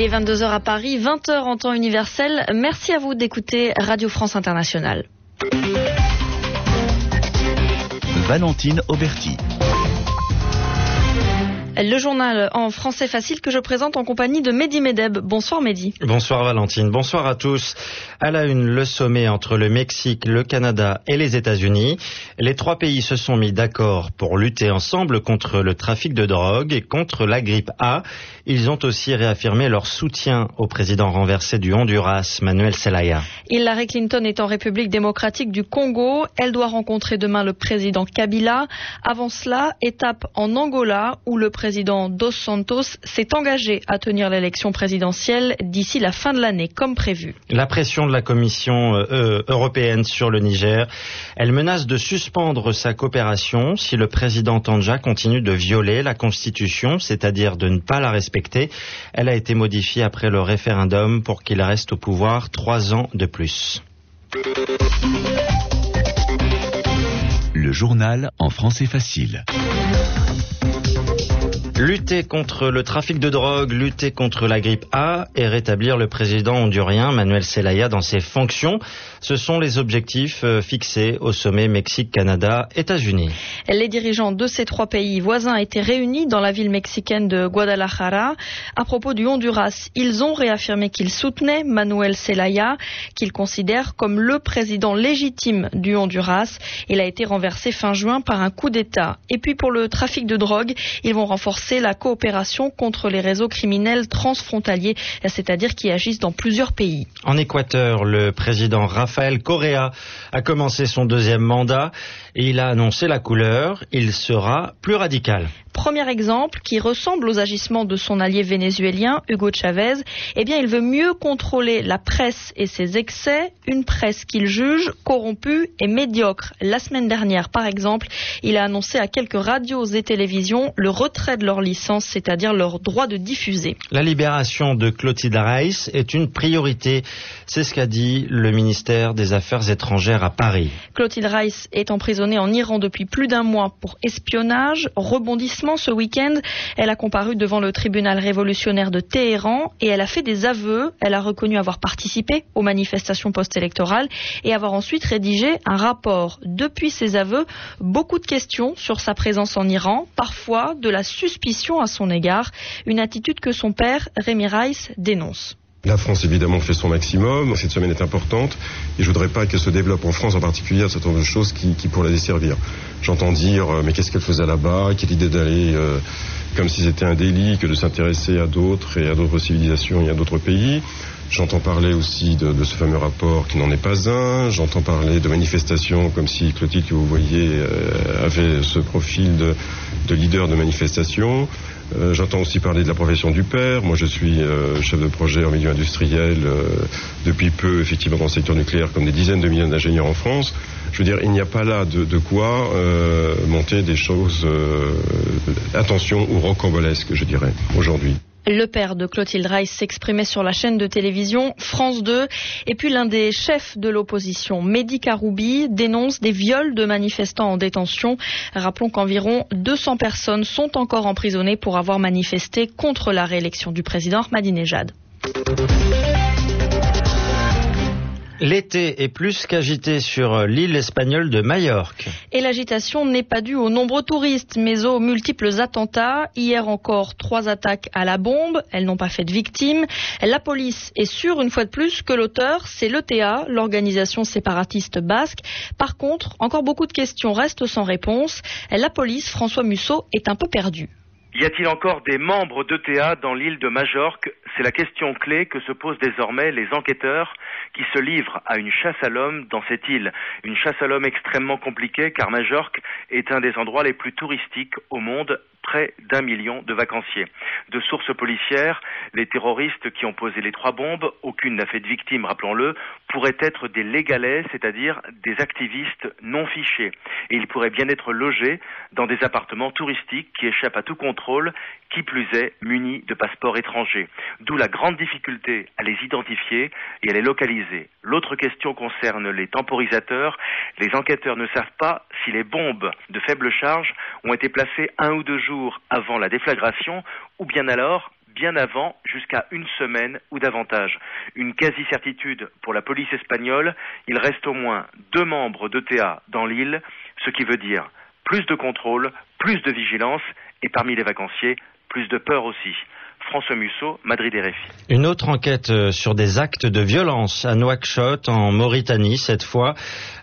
Il est 22h à Paris, 20h en temps universel. Merci à vous d'écouter Radio France Internationale. Le journal en français facile que je présente en compagnie de Mehdi Medeb. Bonsoir Mehdi. Bonsoir Valentine, bonsoir à tous. À la une, le sommet entre le Mexique, le Canada et les États-Unis. Les trois pays se sont mis d'accord pour lutter ensemble contre le trafic de drogue et contre la grippe A. Ils ont aussi réaffirmé leur soutien au président renversé du Honduras, Manuel Zelaya. Hillary Clinton est en République démocratique du Congo. Elle doit rencontrer demain le président Kabila. Avant cela, étape en Angola où le président Dos Santos s'est engagé à tenir l'élection présidentielle d'ici la fin de l'année, comme prévu. La pression de la Commission euh, européenne sur le Niger, elle menace de suspendre sa coopération si le président Tanja continue de violer la Constitution, c'est-à-dire de ne pas la respecter. Elle a été modifiée après le référendum pour qu'il reste au pouvoir trois ans de plus. Le journal en français facile. Lutter contre le trafic de drogue, lutter contre la grippe A et rétablir le président hondurien Manuel Zelaya dans ses fonctions, ce sont les objectifs euh, fixés au sommet Mexique-Canada-États-Unis. Les dirigeants de ces trois pays voisins étaient réunis dans la ville mexicaine de Guadalajara. À propos du Honduras, ils ont réaffirmé qu'ils soutenaient Manuel Zelaya, qu'ils considèrent comme le président légitime du Honduras. Il a été renversé fin juin par un coup d'État. Et puis pour le trafic de drogue, ils vont renforcer la coopération contre les réseaux criminels transfrontaliers, c'est-à-dire qui agissent dans plusieurs pays. En Équateur, le président Rafael Correa a commencé son deuxième mandat et il a annoncé la couleur. Il sera plus radical. Premier exemple qui ressemble aux agissements de son allié vénézuélien Hugo Chavez, eh bien il veut mieux contrôler la presse et ses excès, une presse qu'il juge corrompue et médiocre. La semaine dernière, par exemple, il a annoncé à quelques radios et télévisions le retrait de leur licence, c'est-à-dire leur droit de diffuser. La libération de Clotilde Reiss est une priorité, c'est ce qu'a dit le ministère des Affaires étrangères à Paris. Clotilde Reiss est emprisonnée en Iran depuis plus d'un mois pour espionnage, rebondissement ce week-end. Elle a comparu devant le tribunal révolutionnaire de Téhéran et elle a fait des aveux. Elle a reconnu avoir participé aux manifestations post-électorales et avoir ensuite rédigé un rapport. Depuis ses aveux, beaucoup de questions sur sa présence en Iran, parfois de la suspicion à son égard, une attitude que son père, Rémi Rice, dénonce. La France, évidemment, fait son maximum. Cette semaine est importante et je voudrais pas qu'elle se développe en France en particulier un certain nombre de choses qui, qui pourraient la desservir. J'entends dire, euh, mais qu'est-ce qu'elle faisait là-bas? Quelle idée d'aller euh, comme si c'était un délit que de s'intéresser à d'autres et à d'autres civilisations et à d'autres pays. J'entends parler aussi de, ce fameux rapport qui n'en est pas un. J'entends parler de manifestations comme si Clotilde, que vous voyez, euh, avait ce profil de leader de manifestation. Euh, J'entends aussi parler de la profession du père. Moi, je suis euh, chef de projet en milieu industriel euh, depuis peu, effectivement, dans le secteur nucléaire, comme des dizaines de millions d'ingénieurs en France. Je veux dire, il n'y a pas là de, de quoi monter des choses, attention, ou rocambolesques, je dirais, aujourd'hui. Le père de Clotilde Rice s'exprimait sur la chaîne de télévision France 2. Et puis l'un des chefs de l'opposition, Mehdi Karoubi, dénonce des viols de manifestants en détention. Rappelons qu'environ 200 personnes sont encore emprisonnées pour avoir manifesté contre la réélection du président Ahmadinejad. L'été est plus qu'agité sur l'île espagnole de Majorque. Et l'agitation n'est pas due aux nombreux touristes, mais aux multiples attentats. Hier encore, trois attaques à la bombe. Elles n'ont pas fait de victimes. La police est sûre, une fois de plus, que l'auteur, c'est l'ETA, l'organisation séparatiste basque. Par contre, encore beaucoup de questions restent sans réponse. La police, François Musso, est un peu perdue. Y a-t-il encore des membres d'ETA dans l'île de Majorque C'est la question clé que se posent désormais les enquêteurs qui se livrent à une chasse à l'homme dans cette île. Une chasse à l'homme extrêmement compliquée car Majorque est un des endroits les plus touristiques au monde près d'un million de vacanciers. De sources policières, les terroristes qui ont posé les trois bombes, aucune n'a fait de victime, rappelons-le, pourraient être des légalais, c'est-à-dire des activistes non fichés. Et ils pourraient bien être logés dans des appartements touristiques qui échappent à tout contrôle, qui plus est munis de passeports étrangers. D'où la grande difficulté à les identifier et à les localiser. L'autre question concerne les temporisateurs. Les enquêteurs ne savent pas les bombes de faible charge ont été placées un ou deux jours avant la déflagration ou bien alors bien avant, jusqu'à une semaine ou davantage. Une quasi-certitude pour la police espagnole, il reste au moins deux membres d'ETA dans l'île, ce qui veut dire plus de contrôle, plus de vigilance et parmi les vacanciers, plus de peur aussi. François Musso, Madrid RFI. Une autre enquête euh, sur des actes de violence à Nouakchott, en Mauritanie, cette fois.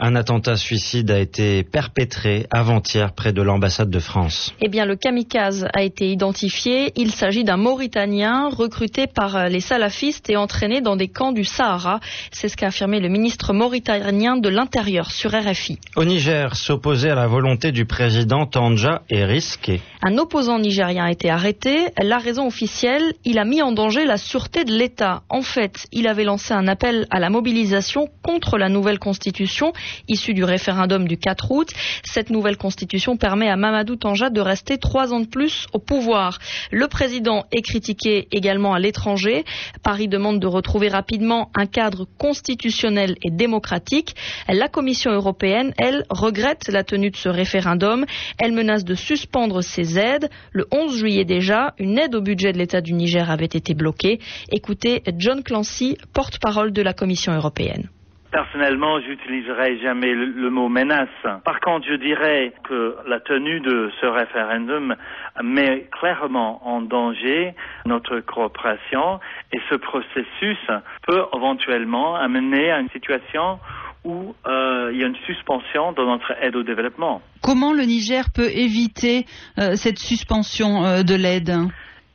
Un attentat suicide a été perpétré avant-hier près de l'ambassade de France. Eh bien, le kamikaze a été identifié. Il s'agit d'un Mauritanien recruté par euh, les salafistes et entraîné dans des camps du Sahara. C'est ce qu'a affirmé le ministre mauritanien de l'Intérieur sur RFI. Au Niger, s'opposer à la volonté du président Tanja est risqué. Un opposant nigérien a été arrêté. La raison officielle, il a mis en danger la sûreté de l'État. En fait, il avait lancé un appel à la mobilisation contre la nouvelle constitution issue du référendum du 4 août. Cette nouvelle constitution permet à Mamadou Tanja de rester trois ans de plus au pouvoir. Le président est critiqué également à l'étranger. Paris demande de retrouver rapidement un cadre constitutionnel et démocratique. La Commission européenne, elle, regrette la tenue de ce référendum. Elle menace de suspendre ses aides. Le 11 juillet déjà, une aide au budget de l'État du Niger avait été bloquée. Écoutez John Clancy, porte-parole de la Commission européenne. Personnellement, j'utiliserai jamais le, le, mot menace. Par contre, je dirais que la tenue de ce référendum met clairement en danger notre coopération et ce processus peut éventuellement amener à une situation où euh, il y a une suspension de notre aide au développement. Comment le Niger peut éviter euh, cette suspension euh, de l'aide?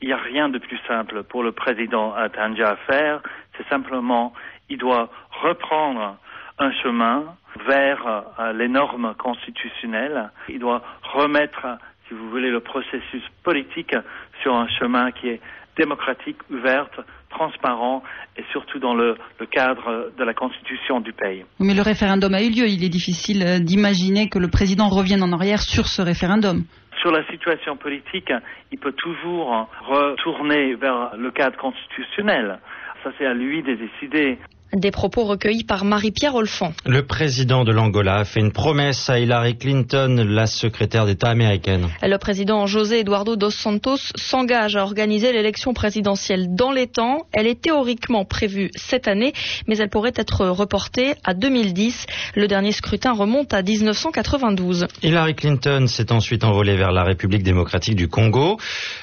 Il n'y a rien de plus simple pour le président Tanja à faire. C'est simplement, il doit reprendre un chemin vers euh, les normes constitutionnelles. Il doit remettre, si vous voulez, le processus politique sur un chemin qui est démocratique, ouverte, transparent et surtout dans le, le, cadre de la constitution du pays. Mais le référendum a eu lieu. Il est difficile d'imaginer que le président revienne en arrière sur ce référendum. Sur la situation politique, il peut toujours retourner vers le cadre constitutionnel. Ça, c'est à lui de décider. Des propos recueillis par Marie-Pierre Olfan. Le président de l'Angola a fait une promesse à Hillary Clinton, la secrétaire d'État américaine. Le président José Eduardo dos Santos s'engage à organiser l'élection présidentielle dans les temps. Elle est théoriquement prévue cette année, mais elle pourrait être reportée à 2010. Le dernier scrutin remonte à 1992. Hillary Clinton s'est ensuite envolée vers la République démocratique du Congo.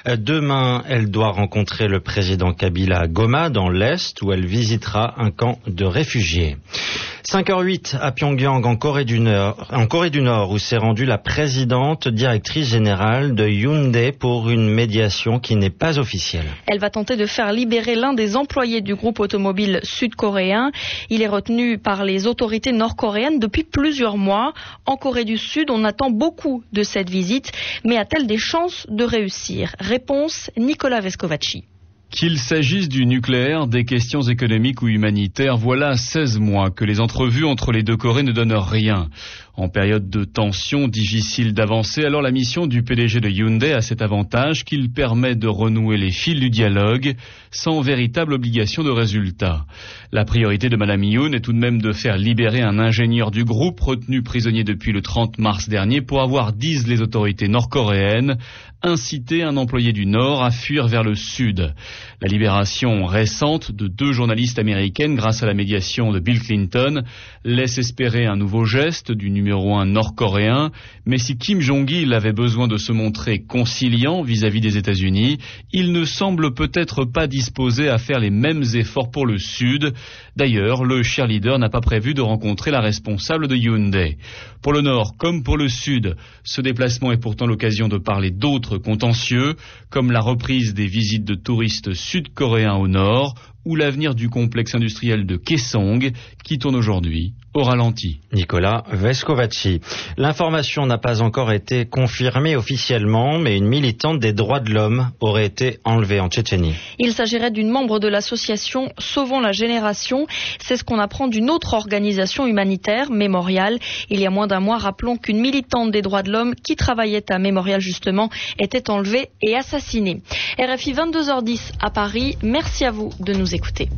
Demain, elle doit rencontrer le président Kabila à Goma, dans l'Est, où elle visitera un camp de réfugiés. 5h08 à Pyongyang, en Corée du Nord, où s'est rendue la présidente directrice générale de Hyundai pour une médiation qui n'est pas officielle. Elle va tenter de faire libérer l'un des employés du groupe automobile sud-coréen. Il est retenu par les autorités nord-coréennes depuis plusieurs mois. En Corée du Sud, on attend beaucoup de cette visite, mais a-t-elle des chances de réussir? Réponse Nicolas Vescovaci. Qu'il s'agisse du nucléaire, des questions économiques ou humanitaires, voilà 16 mois que les entrevues entre les deux Corées ne donnent rien. En période de tension, difficile d'avancer, alors la mission du PDG de Hyundai a cet avantage qu'il permet de renouer les fils du dialogue sans véritable obligation de résultat. La priorité de Madame Yoon est tout de même de faire libérer un ingénieur du groupe retenu prisonnier depuis le 30 mars dernier pour avoir, disent les autorités nord-coréennes, incité un employé du Nord à fuir vers le Sud. La libération récente de deux journalistes américaines grâce à la médiation de Bill Clinton laisse espérer un nouveau geste du numéro un nord-coréen, mais si Kim Jong-il avait besoin de se montrer conciliant vis-à-vis des États-Unis, il ne semble peut-être pas disposé à faire les mêmes efforts pour le Sud. D'ailleurs, le cheerleader n'a pas prévu de rencontrer la responsable de Hyundai. Pour le Nord comme pour le Sud, ce déplacement est pourtant l'occasion de parler d'autres contentieux, comme la reprise des visites de touristes sud-coréens au Nord ou l'avenir du complexe industriel de Kaesong qui tourne aujourd'hui au ralenti. Nicolas Vescovaci. L'information n'a pas encore été confirmée officiellement, mais une militante des droits de l'homme aurait été enlevée en Tchétchénie. Il s'agirait d'une membre de l'association Sauvons la génération. C'est ce qu'on apprend d'une autre organisation humanitaire, Mémorial. Il y a moins d'un mois, rappelons qu'une militante des droits de l'homme qui travaillait à Mémorial justement était enlevée et assassinée. RFI 22h10 à Paris. Merci à vous de nous écouter.